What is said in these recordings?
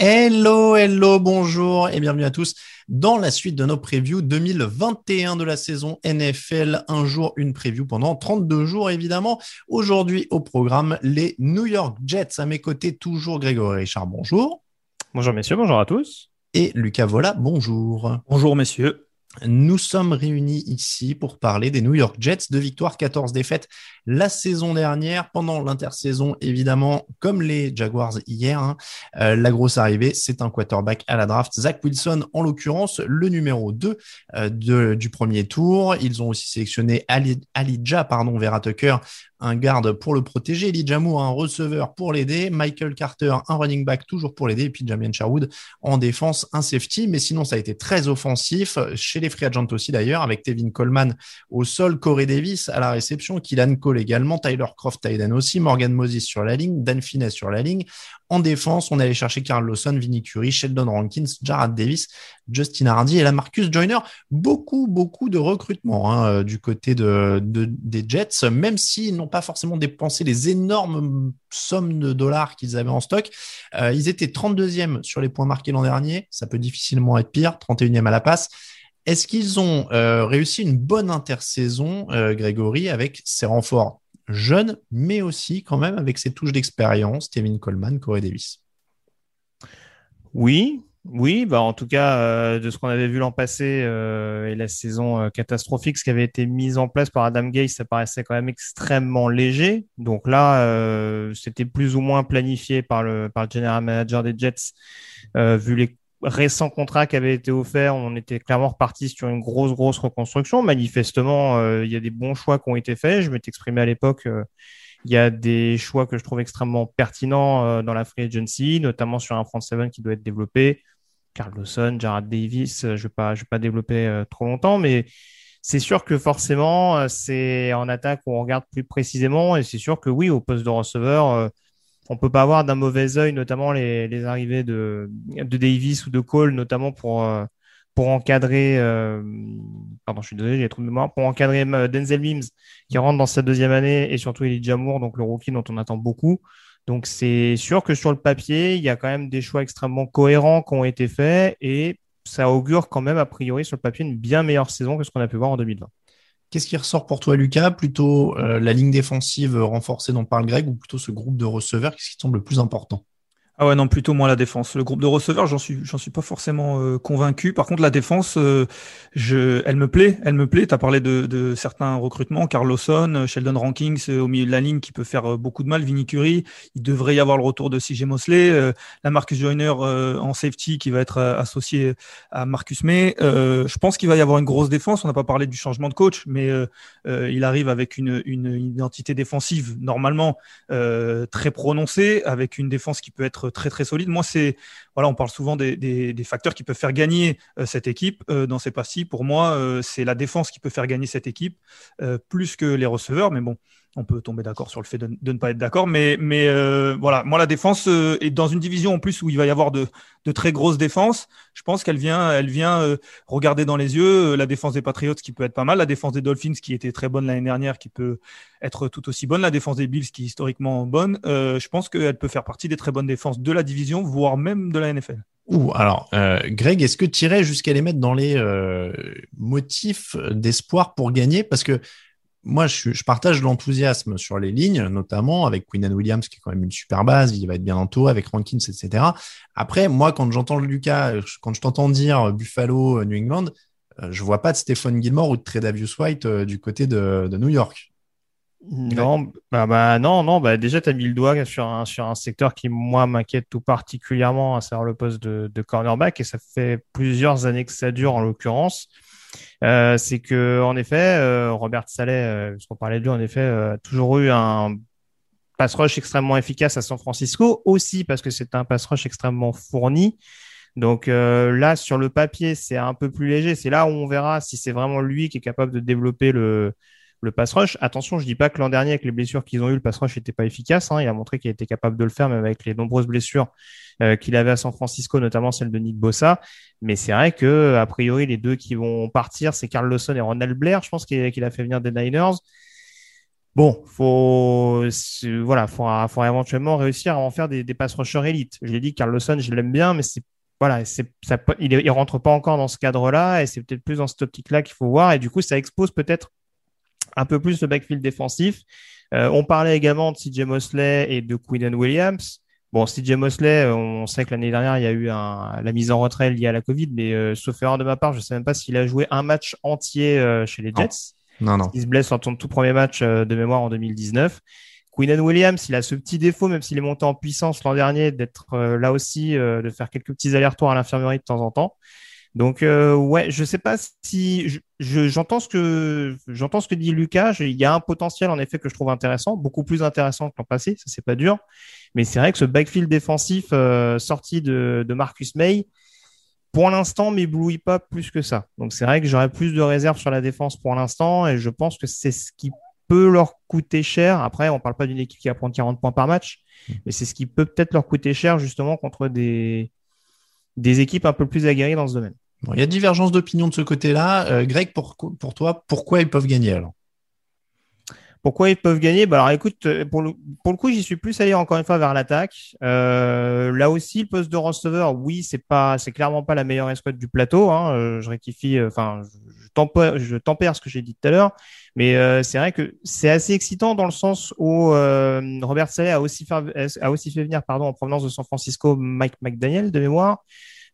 Hello, hello, bonjour et bienvenue à tous dans la suite de nos previews 2021 de la saison NFL. Un jour, une preview pendant 32 jours, évidemment. Aujourd'hui, au programme, les New York Jets. À mes côtés, toujours Grégory Richard, bonjour. Bonjour messieurs, bonjour à tous. Et Lucas Vola, bonjour. Bonjour messieurs. Nous sommes réunis ici pour parler des New York Jets, de victoires, 14 défaites la saison dernière, pendant l'intersaison, évidemment, comme les Jaguars hier. hein. Euh, la grosse arrivée, c'est un quarterback à la draft, Zach Wilson, en l'occurrence, le numéro 2 euh, du premier tour. Ils ont aussi sélectionné Ali, Alija, pardon, Vera Tucker, un garde pour le protéger, Elijah Moore, un receveur pour l'aider, Michael Carter, un running back toujours pour l'aider, et puis Jamien Sherwood en défense, un safety. Mais sinon, ça a été très offensif, chez les free agents aussi d'ailleurs, avec Tevin Coleman au sol, Corey Davis à la réception, Killan Cole également, Tyler Croft, Tyden aussi, Morgan Moses sur la ligne, Dan Finney sur la ligne. En défense, on allait chercher Carl Lawson, Vinnie Curry, Sheldon Rankins, Jarrad Davis, Justin Hardy et la Marcus Joyner. Beaucoup, beaucoup de recrutement hein, euh, du côté de, de- des Jets, même s'ils n'ont pas forcément dépensé les énormes sommes de dollars qu'ils avaient en stock. Euh, ils étaient 32e sur les points marqués l'an dernier. Ça peut difficilement être pire, 31e à la passe. Est-ce qu'ils ont euh, réussi une bonne intersaison, euh, Grégory, avec ses renforts jeunes, mais aussi quand même avec ses touches d'expérience, Tevin Coleman, Corey Davis? Oui, oui, bah en tout cas, euh, de ce qu'on avait vu l'an passé et la saison catastrophique, ce qui avait été mis en place par Adam Gase, ça paraissait quand même extrêmement léger. Donc là, c'était plus ou moins planifié par le, par le general manager des Jets. Vu les récents contrats qui avaient été offerts, on était clairement reparti sur une grosse, grosse reconstruction. Manifestement, euh, il y a des bons choix qui ont été faits. Je m'étais exprimé à l'époque. euh, il y a des choix que je trouve extrêmement pertinents euh, dans la free agency, notamment sur un front seven qui doit être développé. Carl Lawson, Jarrad Davis, je vais pas, vais pas développer trop longtemps, mais c'est sûr que forcément, c'est en attaque où on regarde plus précisément, et c'est sûr que oui, au poste de receveur, on peut pas avoir d'un mauvais œil, notamment les, arrivées de, de Davis ou de Cole, notamment pour, euh, pour encadrer, euh, pardon, je suis désolé, j'ai trop de mémoire, pour encadrer euh, Denzel Mims, qui rentre dans sa deuxième année, et surtout Elijah Moore, donc le rookie dont on attend beaucoup. Donc c'est sûr que sur le papier, il y a quand même des choix extrêmement cohérents qui ont été faits, et ça augure quand même, a priori, sur le papier, une bien meilleure saison que ce qu'on a pu voir en 2020. Qu'est-ce qui ressort pour toi, Lucas? Plutôt euh, la ligne défensive renforcée dont parle Greg ou plutôt ce groupe de receveurs? Qu'est-ce qui te semble le plus important? Ah ouais, non, plutôt moi la défense. Le groupe de receveurs, j'en suis, j'en suis pas forcément euh, convaincu. Par contre, la défense, euh, je, elle me plaît, elle me plaît. Tu as parlé de, de certains recrutements, Carl Lawson, euh, Sheldon Rankings euh, au milieu de la ligne qui peut faire euh, beaucoup de mal, Vinnie Curry. Il devrait y avoir le retour de CJ Mosley, euh, la Marcus Joyner en safety qui va être associé à Marcus May. Je pense qu'il va y avoir une grosse défense. On n'a pas parlé du changement de coach, mais il arrive avec une, une identité défensive normalement très prononcée, avec une défense qui peut être très très solide. Moi, c'est voilà, on parle souvent des, facteurs qui peuvent faire gagner euh, cette équipe euh, dans ces parties. Pour moi, euh, c'est la défense qui peut faire gagner cette équipe plus que les receveurs. Mais bon, on peut tomber d'accord sur le fait de, ne pas être d'accord. Mais, mais euh, voilà, moi, la défense euh, est dans une division en plus où il va y avoir de, de très grosses défenses. Je pense qu'elle vient, elle vient euh, regarder dans les yeux la défense des Patriots qui peut être pas mal, la défense des Dolphins qui était très bonne l'année dernière, qui peut être tout aussi bonne, la défense des Bills qui est historiquement bonne. Je pense qu'elle peut faire partie des très bonnes défenses de la division, voire même de la NFL. Ouh, alors, Greg, est-ce que tu irais jusqu'à les mettre dans les motifs d'espoir pour gagner? Parce que moi, je, partage l'enthousiasme sur les lignes, notamment avec Quinnan Williams, qui est quand même une super base, il va être bien entouré, avec Rankins, etc. Après, moi, quand j'entends Lucas, euh, quand je t'entends dire Buffalo, euh, New England, euh, je vois pas de Stephen Gilmore ou de Tredavious White euh, du côté de, New York. Non, bah, bah, non, non, bah, déjà, tu as mis le doigt sur un, sur un secteur qui, moi, m'inquiète tout particulièrement, à savoir le poste de, cornerback, et ça fait plusieurs années que ça dure, en l'occurrence. Euh, c'est que, en effet, euh, Robert Saleh, euh, qu'on parlait de lui, en effet, a toujours eu un pass rush extrêmement efficace à San Francisco, aussi parce que c'est un pass rush extrêmement fourni. Donc euh, là, sur le papier, c'est un peu plus léger. C'est là où on verra si c'est vraiment lui qui est capable de développer le, le pass rush. Attention, je dis pas que l'an dernier, avec les blessures qu'ils ont eues, le pass rush n'était pas efficace. Hein. Il a montré qu'il était capable de le faire, même avec les nombreuses blessures euh, qu'il avait à San Francisco, notamment celle de Nick Bossa. Mais c'est vrai que, a priori, les deux qui vont partir, c'est Carl Lawson et Ronald Blair. Je pense qu'il a fait venir des Niners. Bon, faut voilà, faudra, faudra éventuellement réussir à en faire des, pass rushers élites. Je l'ai dit, Carl Lawson, je l'aime bien, mais c'est voilà, ça, il, il rentre pas encore dans ce cadre-là et c'est peut-être plus dans cette optique-là qu'il faut voir. Et du coup, ça expose peut-être un peu plus le backfield défensif. Euh, on parlait également de CJ Mosley et de Quinnen Williams. Bon, CJ Mosley, on sait que l'année dernière, il y a eu un, la mise en retrait liée à la Covid, mais euh, sauf erreur de ma part, je ne sais même pas s'il a joué un match entier euh, chez les Jets. Non, non. Il se blesse lors de son tout premier match euh, de mémoire en 2019. Quinnen Williams, il a ce petit défaut, même s'il est monté en puissance l'an dernier, d'être euh, là aussi, euh, de faire quelques petits allers-retours à l'infirmerie de temps en temps. Donc euh, ouais, je sais pas si j'entends je, ce que j'entends ce que dit Lucas. il y a un potentiel en effet que je trouve intéressant, beaucoup plus intéressant que l'an passé. Ça c'est pas dur, mais c'est vrai que ce backfield défensif euh, sorti de, Marcus May, pour l'instant, m'éblouit pas plus que ça. Donc c'est vrai que j'aurais plus de réserves sur la défense pour l'instant, et je pense que c'est ce qui peut leur coûter cher. Après, on parle pas d'une équipe qui va prendre 40 points par match, mais c'est ce qui peut peut-être leur coûter cher justement contre des des équipes un peu plus aguerries dans ce domaine. Bon, il y a divergence d'opinion de ce côté-là. Euh, Greg, pour, toi, pourquoi ils peuvent gagner alors? Pourquoi ils peuvent gagner? Bah alors écoute, euh, pour le, coup, j'y suis plus allé encore une fois vers l'attaque. Euh, là aussi, le poste de receveur, oui, c'est pas, c'est clairement pas la meilleure escouade du plateau. Hein. Je rectifie, enfin, je, tempère, je ce que j'ai dit tout à l'heure, mais c'est vrai que c'est assez excitant dans le sens où Robert Saleh a aussi fait, a aussi fait venir, pardon, en provenance de San Francisco, Mike McDaniel de mémoire.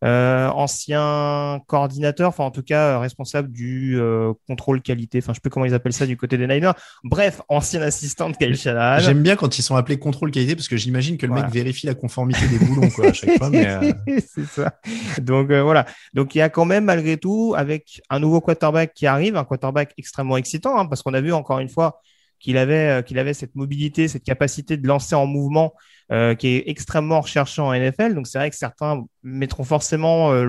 Euh, ancien coordinateur, enfin en tout cas euh, responsable du euh, contrôle qualité, enfin je sais plus comment ils appellent ça du côté des Niners. Bref, ancien assistant de Kyle Shanahan. J'aime bien quand ils sont appelés contrôle qualité parce que j'imagine que le voilà. mec vérifie la conformité des boulons quoi à chaque fois. Euh... C'est ça. Donc voilà. Donc il y a quand même malgré tout avec un nouveau quarterback qui arrive, un quarterback extrêmement excitant hein, parce qu'on a vu encore une fois qu'il avait qu'il avait cette mobilité, cette capacité de lancer en mouvement euh, qui est extrêmement recherché en NFL. Donc c'est vrai que certains mettront forcément euh,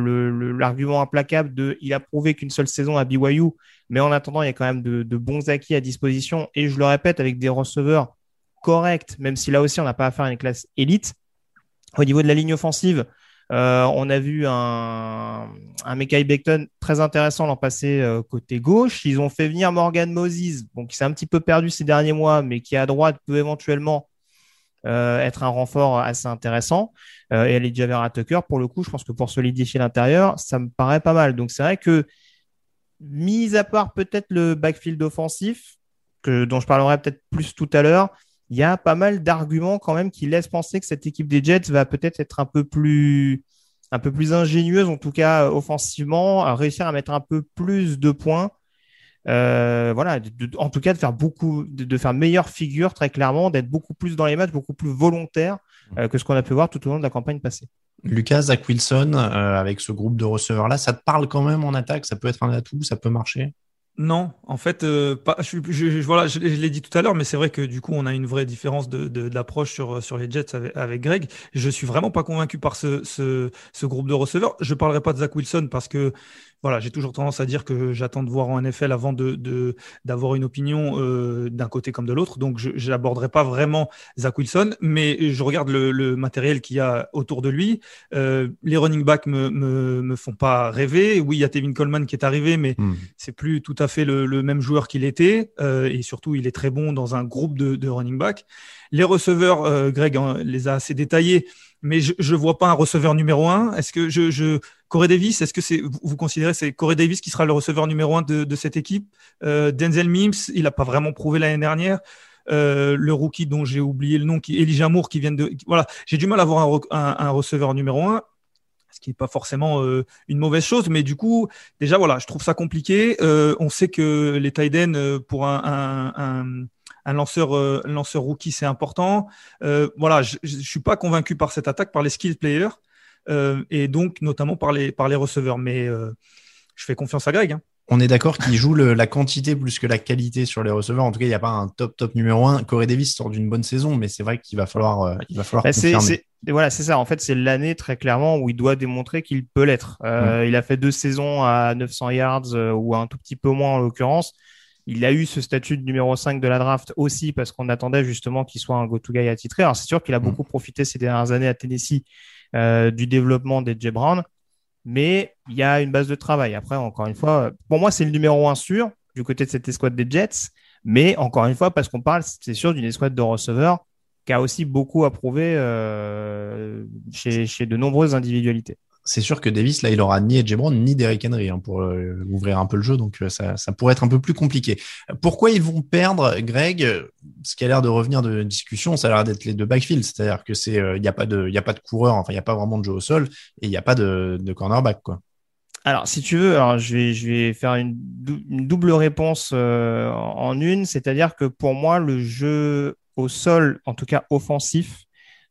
l'argument implacable de il a prouvé qu'une seule saison à BYU, mais en attendant il y a quand même de, de, bons acquis à disposition. Et je le répète avec des receveurs corrects, même si là aussi on n'a pas affaire à une classe élite. Au niveau de la ligne offensive, euh, on a vu un, un Mekai Beckton très intéressant l'an passé euh, côté gauche. Ils ont fait venir Morgan Moses, qui s'est un petit peu perdu ces derniers mois, mais qui à droite peut éventuellement euh, être un renfort assez intéressant. Et elle est Tucker, pour le coup, je pense que pour solidifier l'intérieur, ça me paraît pas mal. Donc c'est vrai que, mis à part peut-être le backfield offensif, que, dont je parlerai peut-être plus tout à l'heure, il y a pas mal d'arguments quand même qui laissent penser que cette équipe des Jets va peut-être être un peu plus ingénieuse, en tout cas offensivement, à réussir à mettre un peu plus de points. Euh, voilà, en tout cas de faire beaucoup, de, meilleure figure très clairement, d'être beaucoup plus dans les matchs, beaucoup plus volontaire euh, que ce qu'on a pu voir tout au long de la campagne passée. Lucas, Zach Wilson, euh, avec ce groupe de receveurs là, ça te parle quand même en attaque? Ça peut être un atout, ça peut marcher? Non, en fait, euh, pas, je, voilà, je, l'ai dit tout à l'heure, mais c'est vrai que du coup, on a une vraie différence de, d'approche sur, sur les Jets avec, avec, Greg. Je suis vraiment pas convaincu par ce, ce, ce groupe de receveurs. Je parlerai pas de Zach Wilson parce que voilà, j'ai toujours tendance à dire que j'attends de voir en NFL avant de, de d'avoir une opinion euh, d'un côté comme de l'autre. Donc, je n'aborderai pas vraiment Zach Wilson, mais je regarde le, le matériel qu'il y a autour de lui. Euh, les running backs me, me, me font pas rêver. Oui, il y a Tevin Coleman qui est arrivé, mais hmm. c'est plus tout à fait le, le même joueur qu'il était. Euh, et surtout, il est très bon dans un groupe de, de running backs. Les receveurs, Greg hein, les a assez détaillés mais je ne vois pas un receveur numéro un. Est-ce que je, je Corey Davis, est-ce que c'est vous, considérez c'est Corey Davis qui sera le receveur numéro un de, cette équipe? Euh, Denzel Mims, il n'a pas vraiment prouvé l'année dernière. Euh, le rookie dont j'ai oublié le nom, qui Elijah Moore, qui vient de voilà, j'ai du mal à avoir un, receveur numéro un ce qui n'est pas forcément euh, une mauvaise chose, mais du coup, déjà voilà, je trouve ça compliqué. On sait que les tight pour un, lanceur, rookie, c'est important. Voilà, je, je suis pas convaincu par cette attaque, par les skill players et donc notamment par les, par les receveurs. Mais je fais confiance à Greg. Hein on est d'accord qu'il joue la quantité plus que la qualité sur les receveurs. En tout cas, il n'y a pas un top top numéro un. Corey Davis sort d'une bonne saison, mais c'est vrai qu'il va falloir, euh, il va falloir bah, confirmer. voilà, c'est ça. En fait, c'est l'année très clairement où il doit démontrer qu'il peut l'être. Euh, il a fait deux saisons à 900 yards euh, ou un tout petit peu moins en l'occurrence. Il a eu ce statut de numéro 5 de la draft aussi parce qu'on attendait justement qu'il soit un go-to guy attitré. Alors c'est sûr qu'il a beaucoup profité ces dernières années à Tennessee du développement des J. Brown mais il y a une base de travail. Après, encore une fois, pour moi, c'est le numéro un sûr du côté de cette escouade des Jets, mais encore une fois, parce qu'on parle, c'est sûr, d'une escouade de receveurs qui a aussi beaucoup à prouver euh, chez de nombreuses individualités c'est sûr que Davis, là, il aura ni Edge ni Derrick Henry hein, pour euh, ouvrir un peu le jeu, donc euh, ça, pourrait être un peu plus compliqué. Pourquoi ils vont perdre, Greg Ce qui a l'air de revenir de discussion, ça a l'air d'être les deux backfields, c'est-à-dire que c'est, il n'y a pas de, il a pas de coureur, enfin, il n'y a pas vraiment de jeu au sol et il n'y a pas de, de cornerback, quoi. Alors, si tu veux, alors je vais, je vais faire une, double réponse euh, en une, c'est-à-dire que pour moi, le jeu au sol, en tout cas offensif,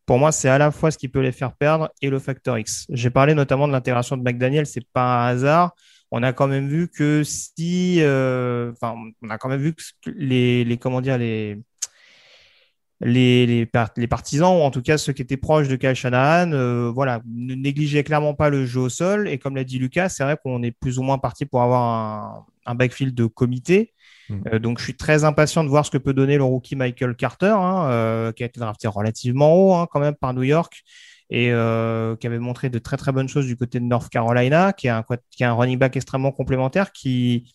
pour moi, c'est à la fois ce qui peut les faire perdre et le facteur X. J'ai parlé notamment de l'intégration de McDaniel, c'est pas un hasard. On a quand même vu que si, euh, enfin, on a quand même vu que les, les comment dire, les les, les, partisans, ou en tout cas ceux qui étaient proches de Kyle Shanahan, euh, voilà, ne négligeaient clairement pas le jeu au sol. Et comme l'a dit Lucas, c'est vrai qu'on est plus ou moins parti pour avoir un, un backfield de comité. Mm. Euh, donc, je suis très impatient de voir ce que peut donner le rookie Michael Carter, hein, euh, qui a été drafté relativement haut hein, quand même par New York et euh, qui avait montré de très très bonnes choses du côté de North Carolina, qui est un, qui est un running back extrêmement complémentaire qui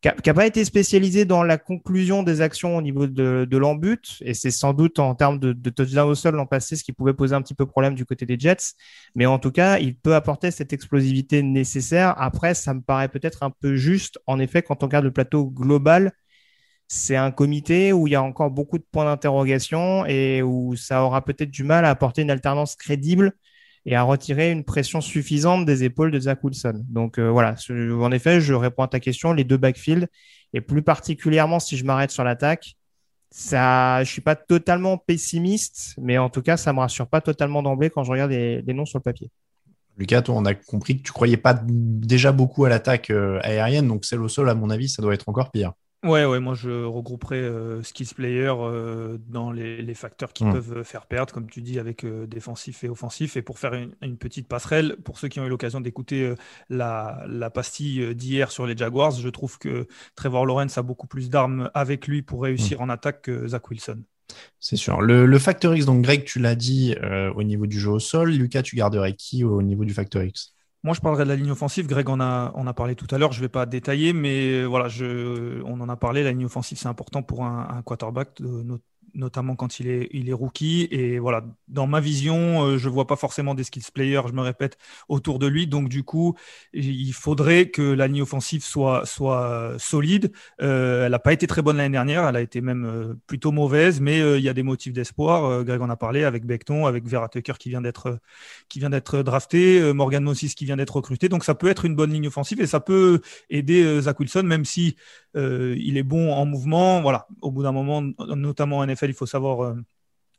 qui n'a pas été spécialisé dans la conclusion des actions au niveau de, de l'embut, et c'est sans doute en termes de, touchdown au sol l'an passé ce qui pouvait poser un petit peu problème du côté des Jets, mais en tout cas, il peut apporter cette explosivité nécessaire. Après, ça me paraît peut-être un peu juste, en effet, quand on regarde le plateau global, c'est un comité où il y a encore beaucoup de points d'interrogation et où ça aura peut-être du mal à apporter une alternance crédible et à retirer une pression suffisante des épaules de Zach Wilson. Donc euh, voilà, en effet, je réponds à ta question, les deux backfields, et plus particulièrement si je m'arrête sur l'attaque, ça, je suis pas totalement pessimiste, mais en tout cas, ça me rassure pas totalement d'emblée quand je regarde les, noms sur le papier. Lucas, on a compris que tu croyais pas déjà beaucoup à l'attaque euh, aérienne, donc celle au sol, à mon avis, ça doit être encore pire. Ouais, ouais, moi je regrouperais euh, skills player euh, dans les, facteurs qui mmh. peuvent faire perdre, comme tu dis, avec euh, défensif et offensif. Et pour faire une, petite passerelle, pour ceux qui ont eu l'occasion d'écouter la, la, pastille d'hier sur les Jaguars, je trouve que Trevor Lawrence a beaucoup plus d'armes avec lui pour réussir mmh. en attaque que Zach Wilson. C'est sûr. Le, le, facteur X, donc Greg, tu l'as dit au niveau du jeu au sol. Lucas, tu garderais qui au niveau du facteur X? Moi, je parlerai de la ligne offensive. Greg en a, a parlé tout à l'heure. Je ne vais pas détailler, mais voilà, je, on en a parlé. La ligne offensive, c'est important pour un, un quarterback, de, notamment quand il est, il est rookie. Et voilà, dans ma vision, euh, je vois pas forcément des skills players, je me répète, autour de lui. Donc du coup, il faudrait que la ligne offensive soit, soit solide. Euh, elle n'a pas été très bonne l'année dernière, elle a été même euh, plutôt mauvaise, mais il y a des motifs d'espoir. Greg en a parlé avec Beckton, avec Vera Tucker qui vient d'être qui vient d'être drafté, Morgan Moses qui vient d'être recruté. Donc ça peut être une bonne ligne offensive et ça peut aider Zach Wilson, même si il est bon en mouvement. Voilà, au bout d'un moment, notamment en NFL, il faut savoir euh,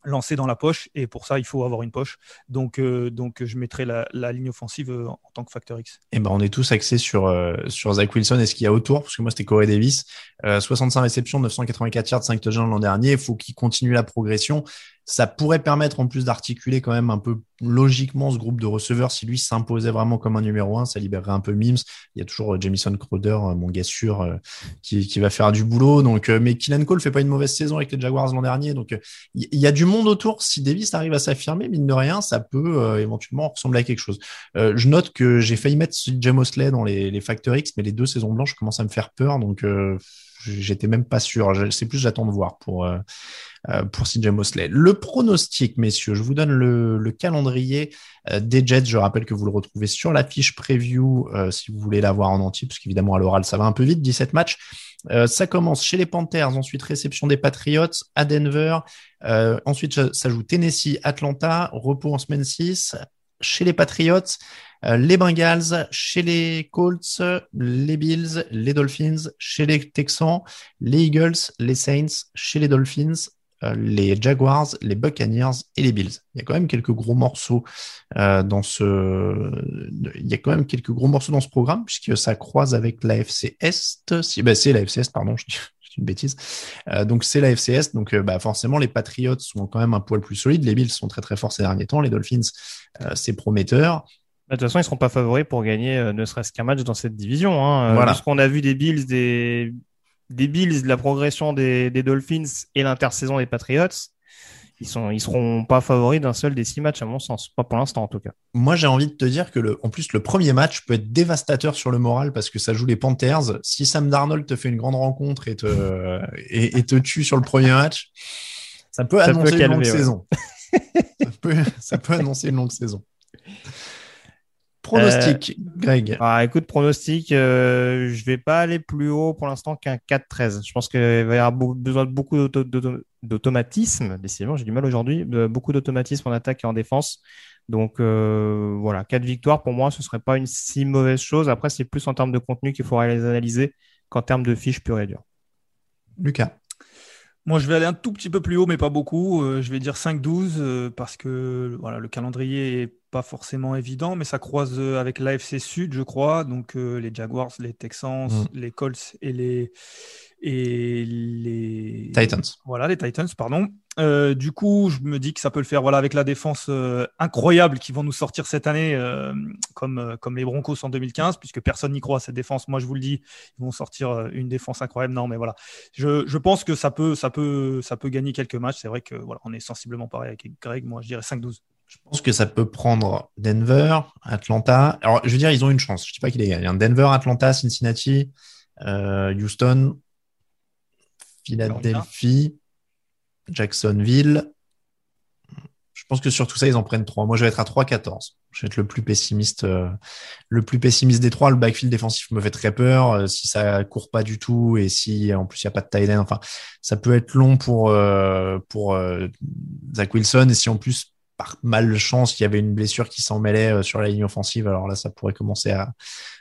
lancer dans la poche et pour ça il faut avoir une poche. Donc euh, donc je mettrai la, ligne offensive euh, en tant que facteur X. Et eh ben on est tous axés sur sur Zach Wilson et ce qu'il y a autour parce que moi c'était Corey Davis. 65 réceptions 984 yards 5 touchdowns l'an dernier. Il faut qu'il continue la progression ça pourrait permettre en plus d'articuler quand même un peu logiquement ce groupe de receveurs. Si lui s'imposait vraiment comme un numéro un, ça libérerait un peu Mims. Il y a toujours euh, Jamison Crowder, euh, mon gars sûr, euh, qui, qui, va faire du boulot. Donc, mais Killen Cole fait pas une mauvaise saison avec les Jaguars l'an dernier. Donc, il y, a du monde autour. Si Davis arrive à s'affirmer, mine de rien, ça peut éventuellement ressembler à quelque chose. je note que j'ai failli mettre James Mosley dans les, les Factor X, mais les deux saisons blanches commencent à me faire peur. Donc, j'étais même pas sûr. C'est plus j'attends de voir pour euh, pour CJ Mosley. Le pronostic, messieurs, je vous donne le, calendrier euh, des Jets. Je rappelle que vous le retrouvez sur la fiche preview euh, si vous voulez l'avoir en entier, parce qu'évidemment à l'oral ça va un peu vite, 17 matchs. ça commence chez les Panthers, ensuite réception des Patriots à Denver. ensuite, ça joue Tennessee, Atlanta, repos en semaine 6, chez les Patriots, euh, les Bengals, chez les Colts, les Bills, les Dolphins, chez les Texans, les Eagles, les Saints, chez les Dolphins, euh, les Jaguars, les Buccaneers et les Bills. Il y a quand même quelques gros morceaux dans ce. Programme puisque ça croise avec la FC Est. Ben, c'est la FC Est, pardon. Une bêtise. Euh, donc c'est la FCS, donc euh, bah, forcément les Patriots sont quand même un poil plus solides. Les Bills sont très très forts ces derniers temps. Les Dolphins, euh, c'est prometteur. Bah, de toute façon, ils seront pas favoris pour gagner ne serait-ce qu'un match dans cette division. Hein. Voilà. Ce qu'on a vu des Bills, des, des Bills, de la progression des, des Dolphins et l'intersaison des Patriots, ils sont, ils seront pas favoris d'un seul des six matchs à mon sens, pas pour l'instant en tout cas. Moi, j'ai envie de te dire que le, en plus le premier match peut être dévastateur sur le moral parce que ça joue les Panthers. Si Sam Darnold te fait une grande rencontre et te, et, te tue sur le premier match, ça peut annoncer une longue saison. ça, peut, ça peut annoncer une longue saison. Pronostic, euh, Greg. Ah, écoute, pronostic, euh, je vais pas aller plus haut pour l'instant qu'un 4-13. Je pense qu'il va y avoir besoin de beaucoup d'automatisme. Décidément, j'ai du mal aujourd'hui. Beaucoup d'automatisme en attaque et en défense. Donc euh, voilà, 4 victoires pour moi, ce serait pas une si mauvaise chose. Après, c'est plus en termes de contenu qu'il faudra les analyser qu'en termes de fiches pure et dure. Lucas. Moi, je vais aller un tout petit peu plus haut, mais pas beaucoup. Euh, je vais dire 5-12 euh, parce que voilà, le calendrier est pas forcément évident, mais ça croise euh, avec l'AFC Sud, je crois. Donc les Jaguars, les Texans, mm. les Colts et les et les Titans. Voilà, les Titans, pardon. Euh, du coup, je me dis que ça peut le faire voilà, avec la défense euh, incroyable qui vont nous sortir cette année, euh, comme, comme les Broncos en 2015, puisque personne n'y croit à cette défense. Moi, je vous le dis, ils vont sortir une défense incroyable. Non, mais voilà. Je, je pense que ça peut, ça, peut, ça peut gagner quelques matchs. C'est vrai que voilà, on est sensiblement pareil avec Greg. Moi, je dirais 5-12. Je pense que ça peut prendre Denver, Atlanta. Alors, je veux dire, ils ont une chance. Je ne dis pas qu'il est gagné. Denver, Atlanta, Cincinnati, Houston, Philadelphie, Jacksonville. Je pense que sur tout ça, ils en prennent trois. Moi, je vais être à 3-14. Je vais être le plus pessimiste, euh, le plus pessimiste des trois. Le backfield défensif me fait très peur. Euh, si ça court pas du tout et si en plus il n'y a pas de tight end, enfin, ça peut être long pour euh, pour Zach Wilson. Et si en plus par malchance, il y avait une blessure qui s'en mêlait sur la ligne offensive, alors là, ça pourrait commencer à,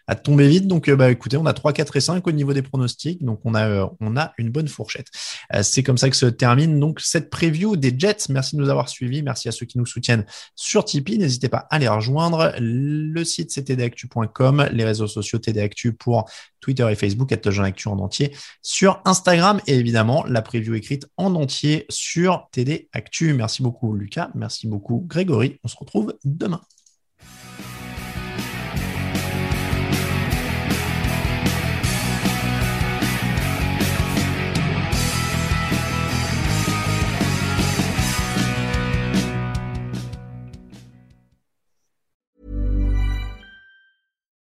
à tomber vite. Donc, euh, bah, écoutez, on a 3, 4 et 5 au niveau des pronostics. Donc, on a, euh, on a une bonne fourchette. Euh, c'est comme ça que se termine donc cette preview des Jets. Merci de nous avoir suivis. Merci à ceux qui nous soutiennent sur Tipeee. N'hésitez pas à les rejoindre. Le site, c'est tdactu.com. Les réseaux sociaux tdactu pour Twitter et Facebook, Actu en entier sur Instagram et évidemment la preview écrite en entier sur TD Actu. Merci beaucoup, Lucas. Merci beaucoup, Grégory. On se retrouve demain.